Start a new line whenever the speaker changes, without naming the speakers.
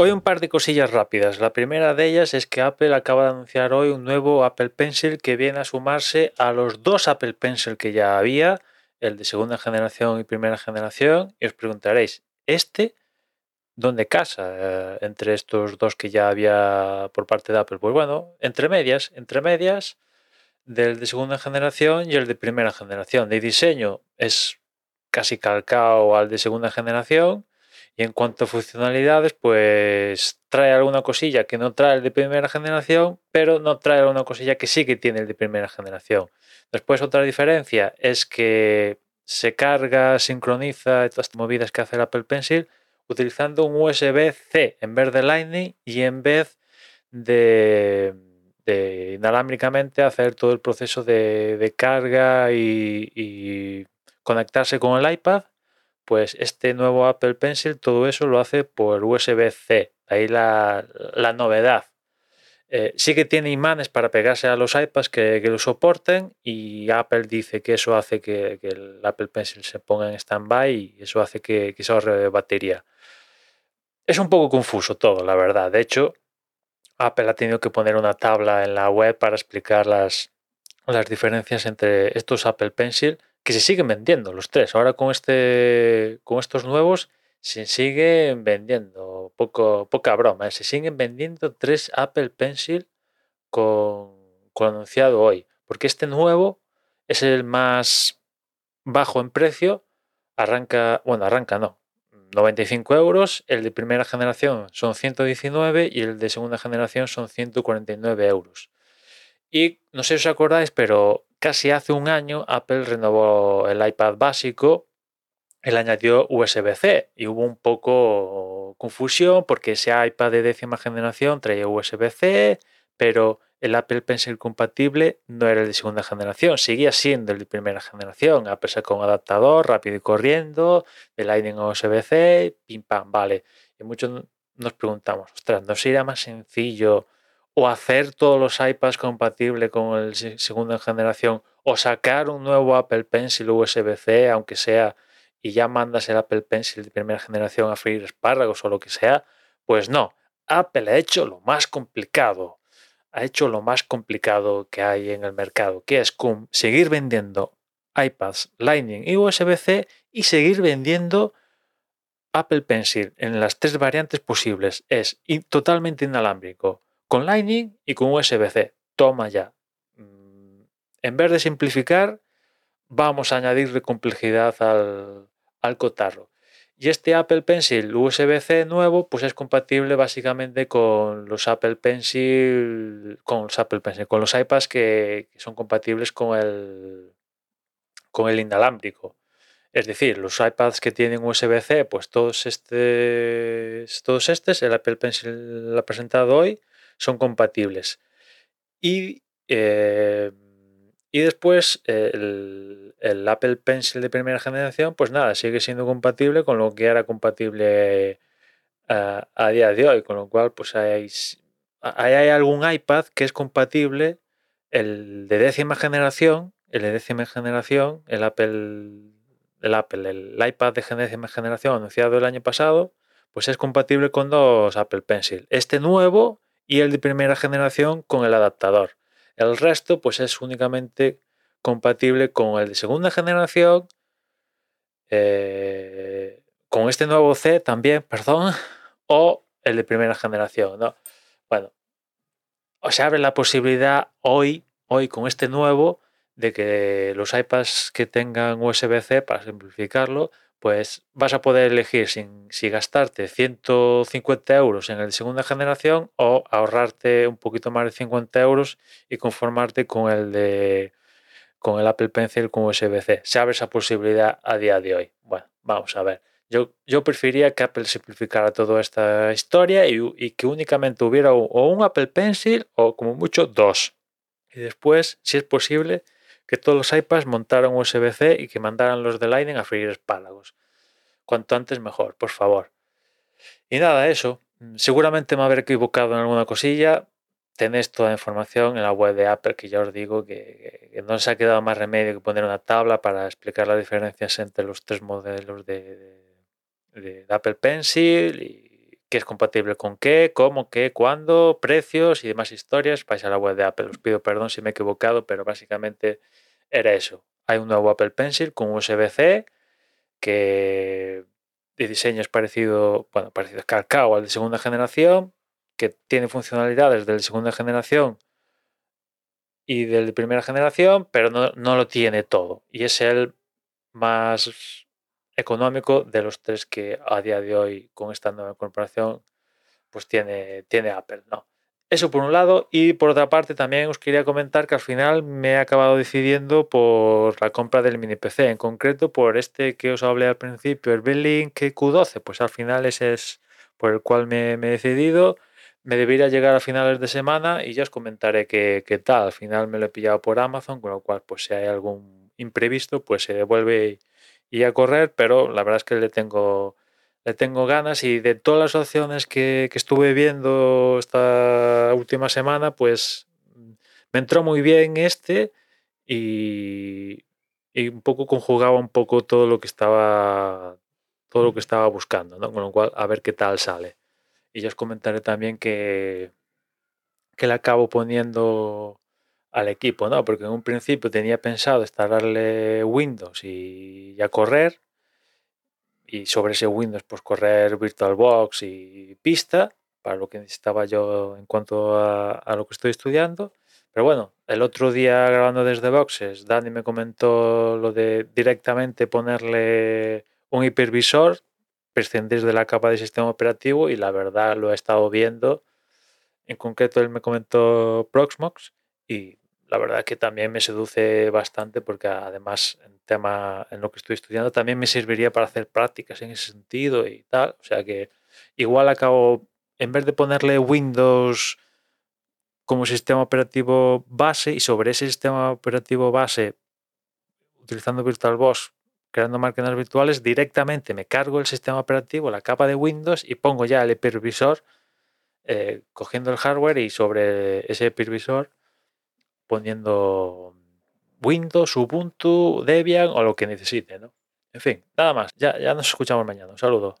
Hoy un par de cosillas rápidas. La primera de ellas es que Apple acaba de anunciar hoy un nuevo Apple Pencil que viene a sumarse a los dos Apple Pencil que ya había, el de segunda generación y primera generación. Y os preguntaréis, ¿este dónde casa eh, entre estos dos que ya había por parte de Apple? Pues bueno, entre medias, entre medias del de segunda generación y el de primera generación. De diseño es casi calcado al de segunda generación y en cuanto a funcionalidades, pues trae alguna cosilla que no trae el de primera generación, pero no trae alguna cosilla que sí que tiene el de primera generación. Después otra diferencia es que se carga, sincroniza todas las movidas que hace el Apple Pencil utilizando un USB-C en vez de Lightning y en vez de, inalámbricamente hacer todo el proceso de, carga y conectarse con el iPad pues este nuevo Apple Pencil todo eso lo hace por USB-C. Ahí la, novedad. Eh, sí que tiene imanes para pegarse a los iPads que, lo soporten y Apple dice que eso hace que, el Apple Pencil se ponga en stand-by y eso hace que, que se ahorre batería. Es un poco confuso todo, la verdad. De hecho, Apple ha tenido que poner una tabla en la web para explicar las, las diferencias entre estos Apple Pencil que se siguen vendiendo los tres. Ahora con este con estos nuevos se siguen vendiendo, poco, poca broma, ¿eh? se siguen vendiendo tres Apple Pencil con, con anunciado hoy, porque este nuevo es el más bajo en precio, arranca, bueno, arranca no, 95 euros, el de primera generación son 119 y el de segunda generación son 149 euros. Y no sé si os acordáis, pero casi hace un año Apple renovó el iPad básico, él añadió USB-C y hubo un poco confusión porque ese iPad de décima generación traía USB-C, pero el Apple Pencil compatible no era el de segunda generación, seguía siendo el de primera generación. Apple sacó un adaptador rápido y corriendo, de Lightning USB-C, pim pam, vale. Y muchos nos preguntamos, ostras, ¿no sería más sencillo o hacer todos los iPads compatibles con el segunda generación o sacar un nuevo Apple Pencil USB-C, aunque sea, y ya mandas el Apple Pencil de primera generación a freír espárragos o lo que sea, pues no. Apple ha hecho lo más complicado. Ha hecho lo más complicado que hay en el mercado, que es seguir vendiendo iPads Lightning y USB-C y seguir vendiendo Apple Pencil en las tres variantes posibles. Es totalmente inalámbrico con Lightning y con USB-C. Toma ya. Mm, en vez de simplificar, vamos a añadirle complejidad al, al cotarro. Y este Apple Pencil USB-C nuevo, pues es compatible básicamente con los Apple Pencil, con los Apple Pencil, con los iPads que, son compatibles con el, con el inalámbrico. Es decir, los iPads que tienen USB-C, pues todos estos, todos estos, el Apple Pencil lo ha presentado hoy, son compatibles. Y, eh, y después el, Apple Pencil de primera generación, pues nada, sigue siendo compatible con lo que era compatible a, a día de hoy, con lo cual pues hay, hay algún iPad que es compatible, el de décima generación, el de décima generación, el Apple, el Apple, el iPad de décima generación anunciado el año pasado, pues es compatible con dos Apple Pencil. Este nuevo y el de primera generación con el adaptador. El resto pues es únicamente compatible con el de segunda generación, eh, con este nuevo C también, perdón, o el de primera generación. ¿no? Bueno, se abre la posibilidad hoy, hoy con este nuevo, de que los iPads que tengan USB-C, para simplificarlo, pues vas a poder elegir si gastarte 150 euros en el de segunda generación o ahorrarte un poquito más de 50 euros y conformarte con el de con el Apple Pencil con USB-C. Se abre esa posibilidad a día de hoy. Bueno, vamos a ver. Yo, yo preferiría que Apple simplificara toda esta historia y, y que únicamente hubiera o un Apple Pencil o como mucho dos. Y después, si es posible, que todos los iPads montaran USB-C y que mandaran los de Lightning a freír espálagos. Cuanto antes mejor, por favor. Y nada, eso. Seguramente me habré equivocado en alguna cosilla. Tenéis toda la información en la web de Apple, que ya os digo que, no se ha quedado más remedio que poner una tabla para explicar las diferencias entre los tres modelos de, de Apple Pencil y qué es compatible con qué, cómo, qué, cuándo, precios y demás historias. Vais a la web de Apple. Os pido perdón si me he equivocado, pero básicamente era eso. Hay un nuevo Apple Pencil con USB-C que de diseño es parecido, bueno, parecido, calcado al de segunda generación, que tiene funcionalidades del de segunda generación y del de primera generación, pero no, no lo tiene todo. Y es el más económico de los tres que a día de hoy con esta nueva corporación pues tiene, tiene Apple. ¿no? Eso por un lado y por otra parte también os quería comentar que al final me he acabado decidiendo por la compra del mini PC, en concreto por este que os hablé al principio, el Belink Q12, pues al final ese es por el cual me, me he decidido. Me debería llegar a finales de semana y ya os comentaré qué, qué tal. Al final me lo he pillado por Amazon, con lo cual pues si hay algún imprevisto pues se devuelve y a correr, pero la verdad es que le tengo, le tengo ganas y de todas las opciones que, que estuve viendo esta última semana, pues me entró muy bien este y, y, un poco conjugaba un poco todo lo que estaba todo lo que estaba buscando, ¿no? Con lo cual a ver qué tal sale. Y ya os comentaré también que, que le acabo poniendo al equipo, ¿no? Porque en un principio tenía pensado instalarle Windows y ya correr. Y sobre ese Windows, pues correr VirtualBox y pista, para lo que necesitaba yo en cuanto a, a lo que estoy estudiando. Pero bueno, el otro día grabando desde Boxes, Dani me comentó lo de directamente ponerle un hipervisor, prescindir de la capa de sistema operativo y la verdad lo he estado viendo. En concreto, él me comentó Proxmox y la verdad que también me seduce bastante porque además en tema en lo que estoy estudiando también me serviría para hacer prácticas en ese sentido y tal. O sea que igual acabo, en vez de ponerle Windows como sistema operativo base y sobre ese sistema operativo base utilizando VirtualBox creando máquinas virtuales directamente me cargo el sistema operativo, la capa de Windows y pongo ya el hipervisor eh, cogiendo el hardware y sobre ese hipervisor poniendo Windows, Ubuntu, Debian o lo que necesite, ¿no? En fin, nada más. Ya, ya nos escuchamos mañana. Un saludo.